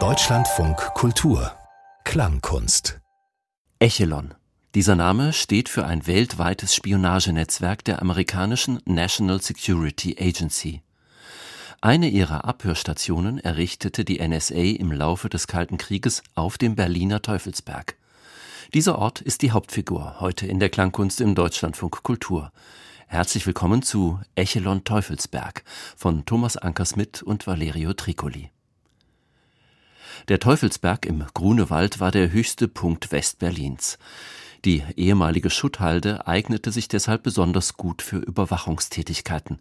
Deutschlandfunk Kultur Klangkunst Echelon. Dieser Name steht für ein weltweites Spionagenetzwerk der amerikanischen National Security Agency. Eine ihrer Abhörstationen errichtete die NSA im Laufe des Kalten Krieges auf dem Berliner Teufelsberg. Dieser Ort ist die Hauptfigur heute in der Klangkunst im Deutschlandfunk Kultur. Herzlich willkommen zu Echelon Teufelsberg von Thomas Ankersmit und Valerio Tricoli. Der Teufelsberg im Grunewald war der höchste Punkt Westberlins. Die ehemalige Schutthalde eignete sich deshalb besonders gut für Überwachungstätigkeiten.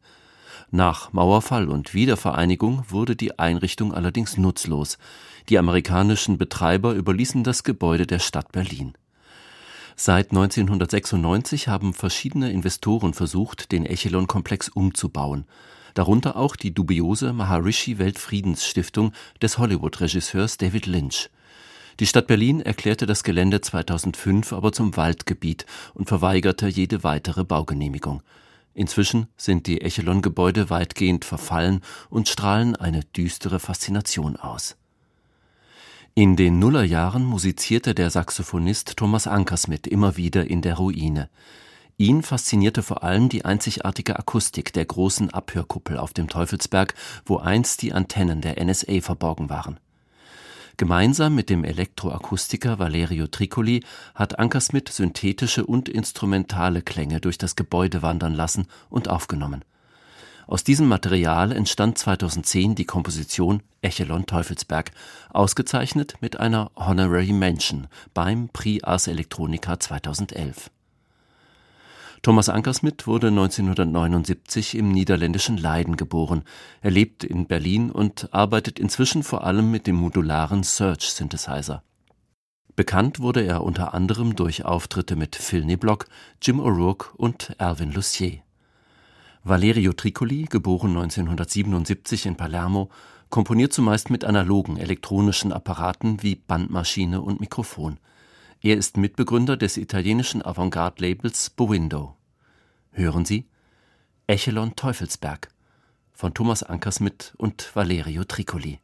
Nach Mauerfall und Wiedervereinigung wurde die Einrichtung allerdings nutzlos. Die amerikanischen Betreiber überließen das Gebäude der Stadt Berlin. Seit 1996 haben verschiedene Investoren versucht, den Echelon-Komplex umzubauen. Darunter auch die dubiose Maharishi Weltfriedensstiftung des Hollywood-Regisseurs David Lynch. Die Stadt Berlin erklärte das Gelände 2005 aber zum Waldgebiet und verweigerte jede weitere Baugenehmigung. Inzwischen sind die Echelon-Gebäude weitgehend verfallen und strahlen eine düstere Faszination aus. In den Nullerjahren musizierte der Saxophonist Thomas Ankersmit immer wieder in der Ruine. Ihn faszinierte vor allem die einzigartige Akustik der großen Abhörkuppel auf dem Teufelsberg, wo einst die Antennen der NSA verborgen waren. Gemeinsam mit dem Elektroakustiker Valerio Tricoli hat Ankersmit synthetische und instrumentale Klänge durch das Gebäude wandern lassen und aufgenommen. Aus diesem Material entstand 2010 die Komposition Echelon Teufelsberg, ausgezeichnet mit einer Honorary Mention beim Prix Ars Electronica 2011. Thomas Ankersmit wurde 1979 im niederländischen Leiden geboren. Er lebt in Berlin und arbeitet inzwischen vor allem mit dem modularen Search Synthesizer. Bekannt wurde er unter anderem durch Auftritte mit Phil Niblock, Jim O'Rourke und Alvin Lucier. Valerio Tricoli, geboren 1977 in Palermo, komponiert zumeist mit analogen elektronischen Apparaten wie Bandmaschine und Mikrofon. Er ist Mitbegründer des italienischen Avantgarde-Labels Bowindo. Hören Sie Echelon Teufelsberg von Thomas Ankersmit und Valerio Tricoli.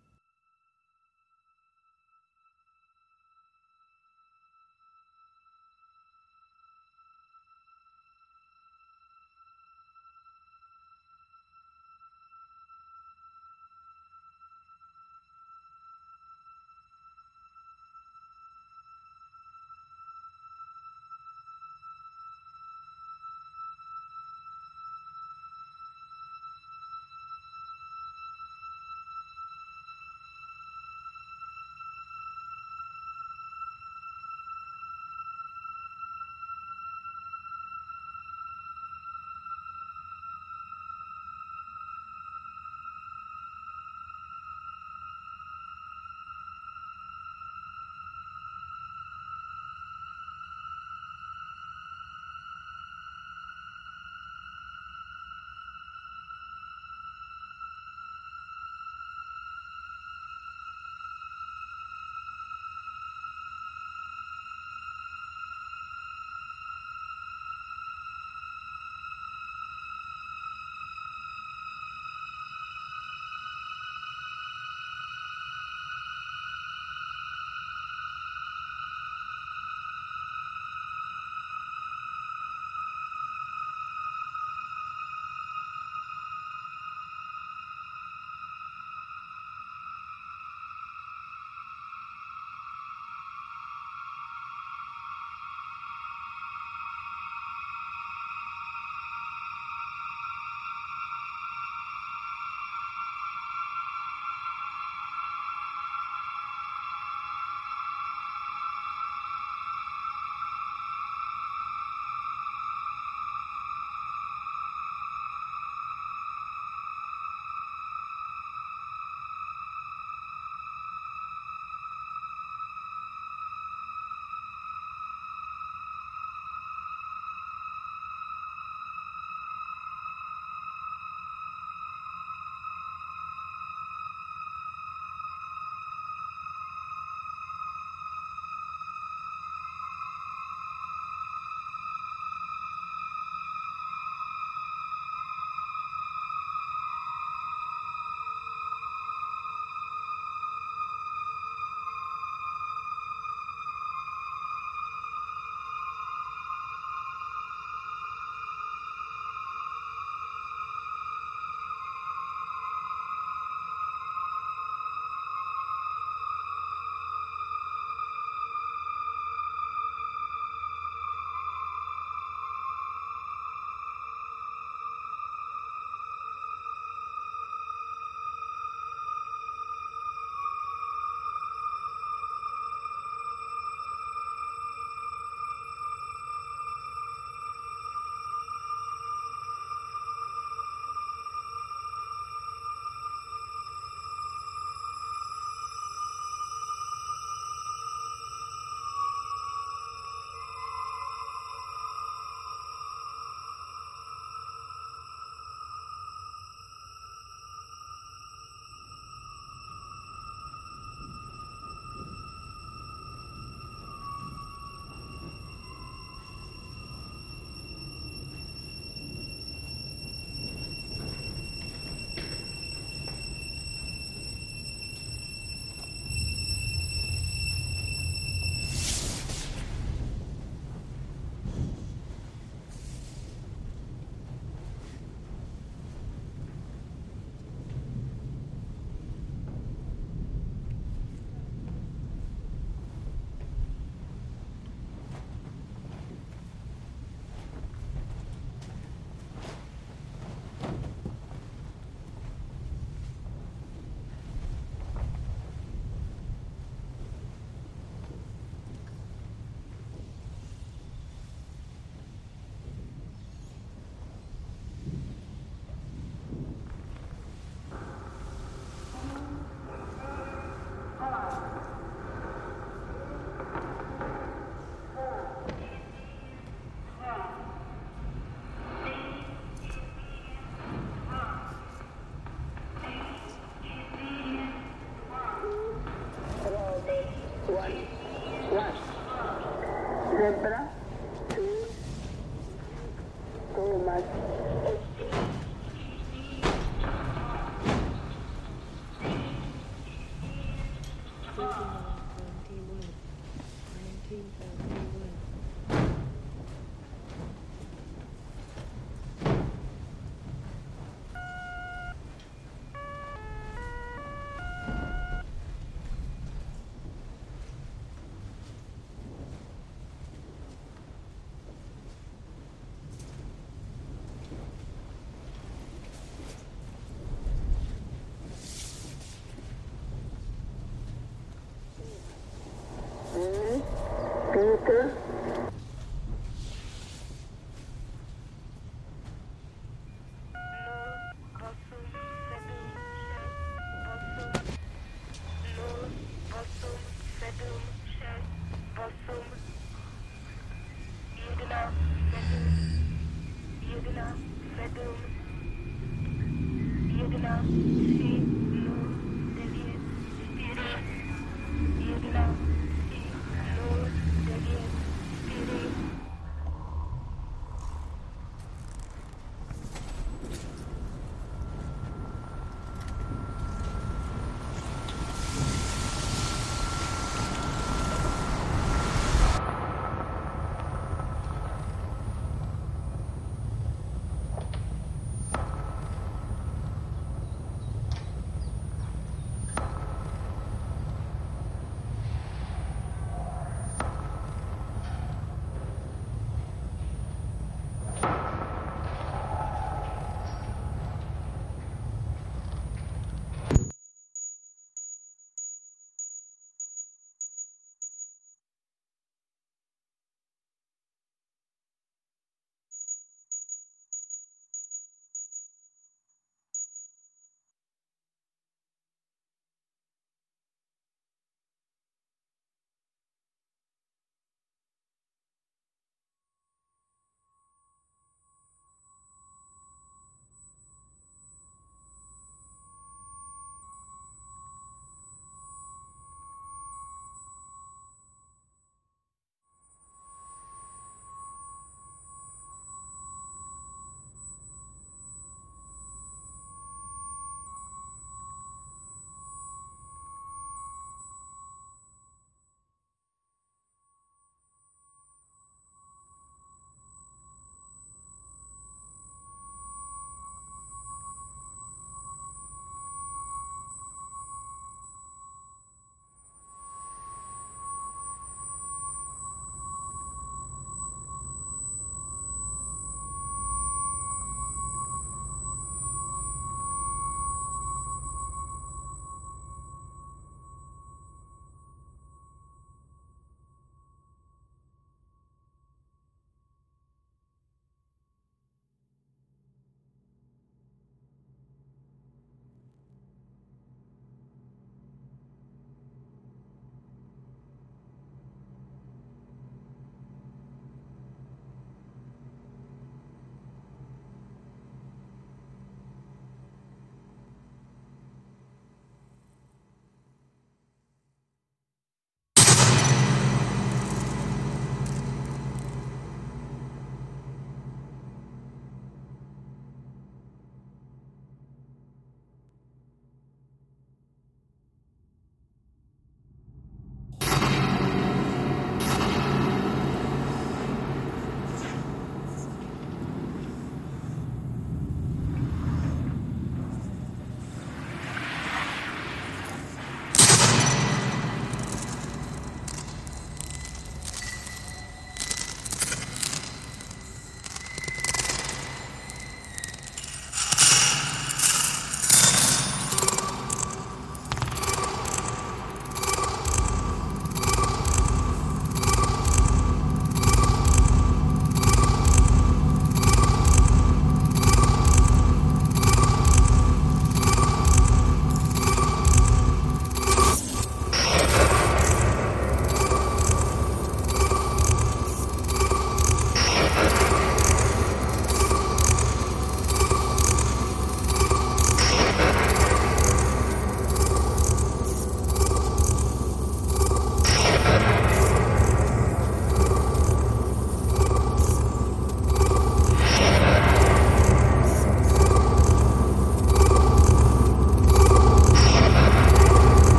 Bitte?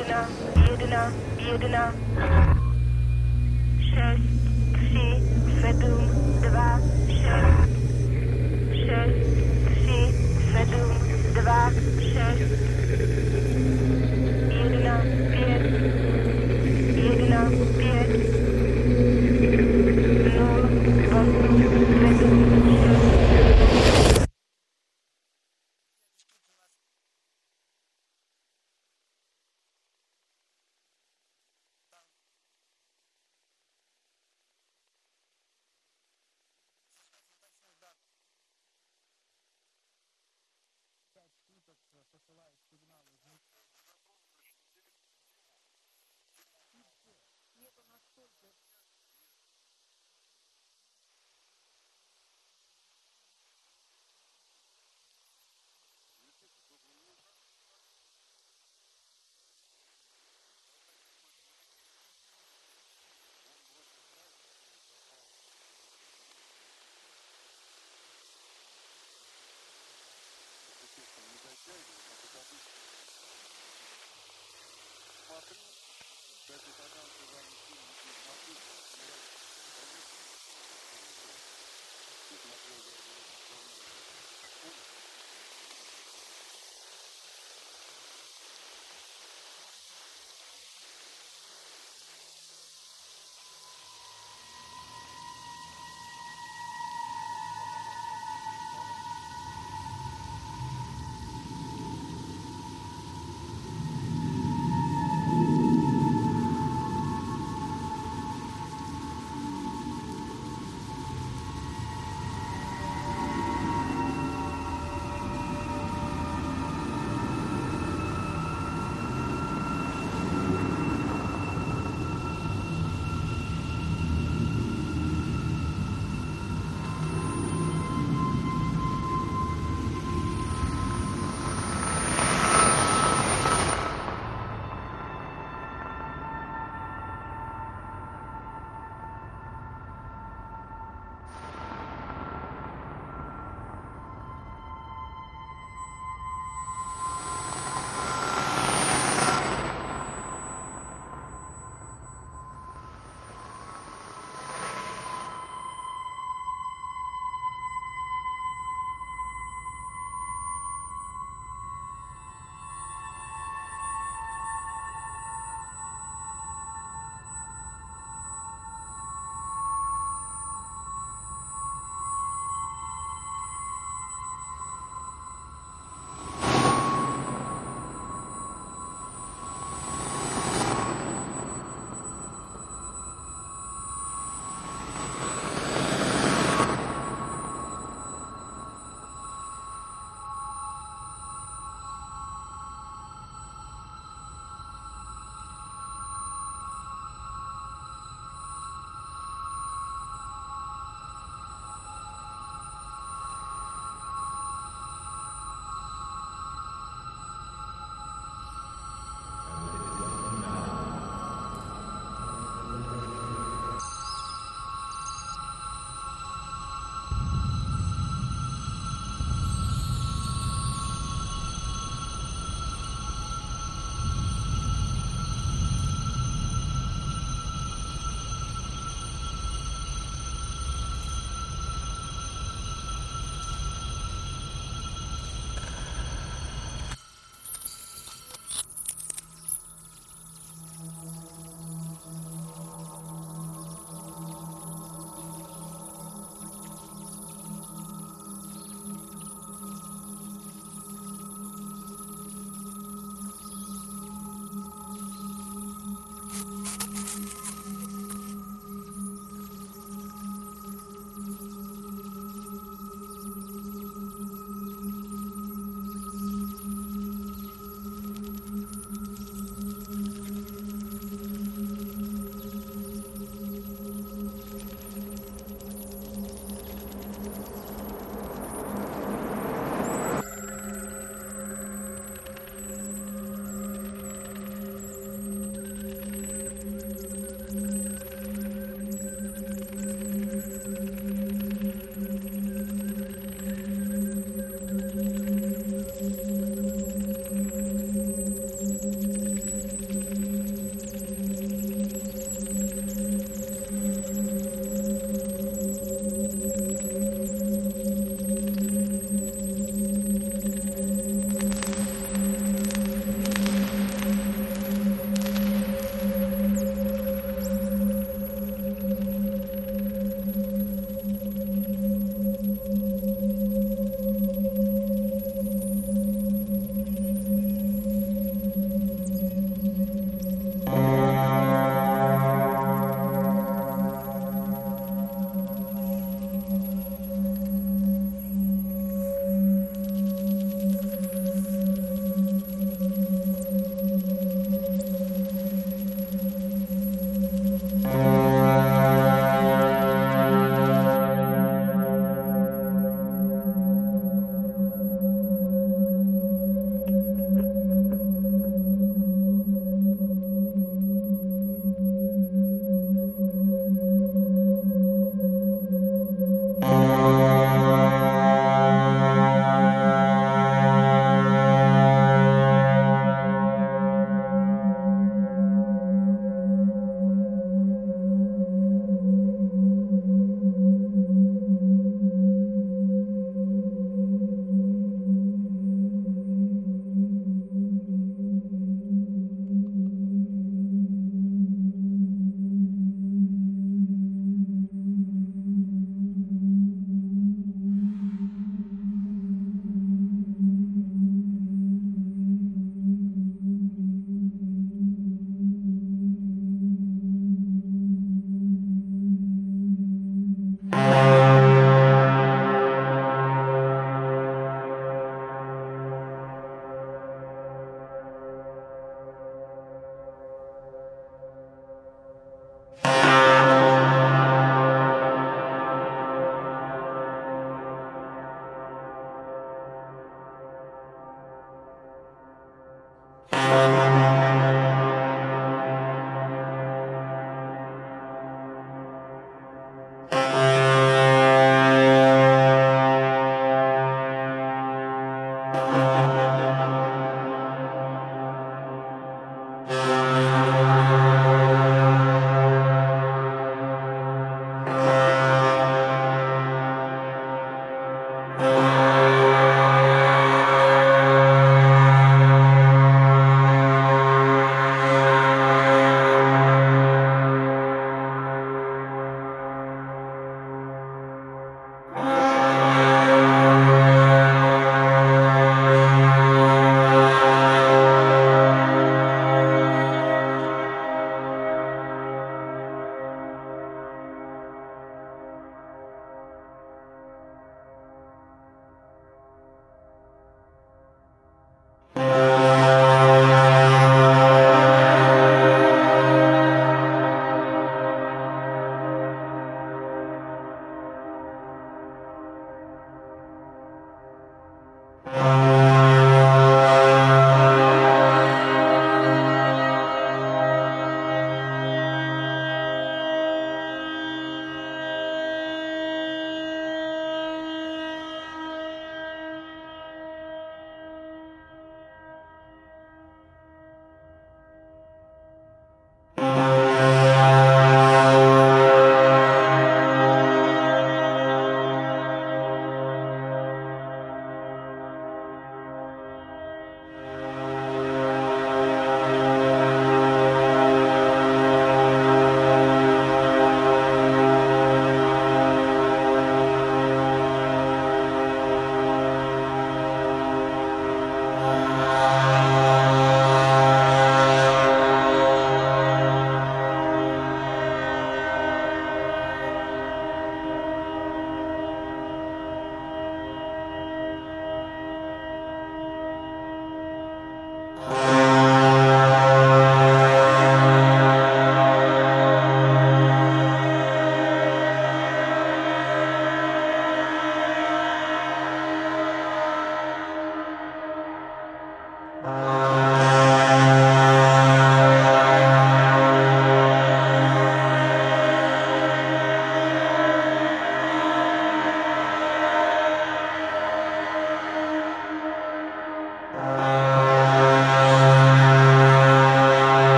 jedna, jedna, jedna. 6, 3, 7, 2, 6. 6, 3, 7, 2, 6.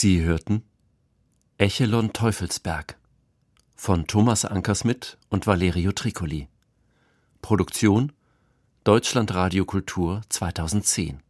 Sie hörten Echelon Teufelsberg von Thomas Ankersmit und Valerio Tricoli. Produktion Deutschlandradio Kultur 2010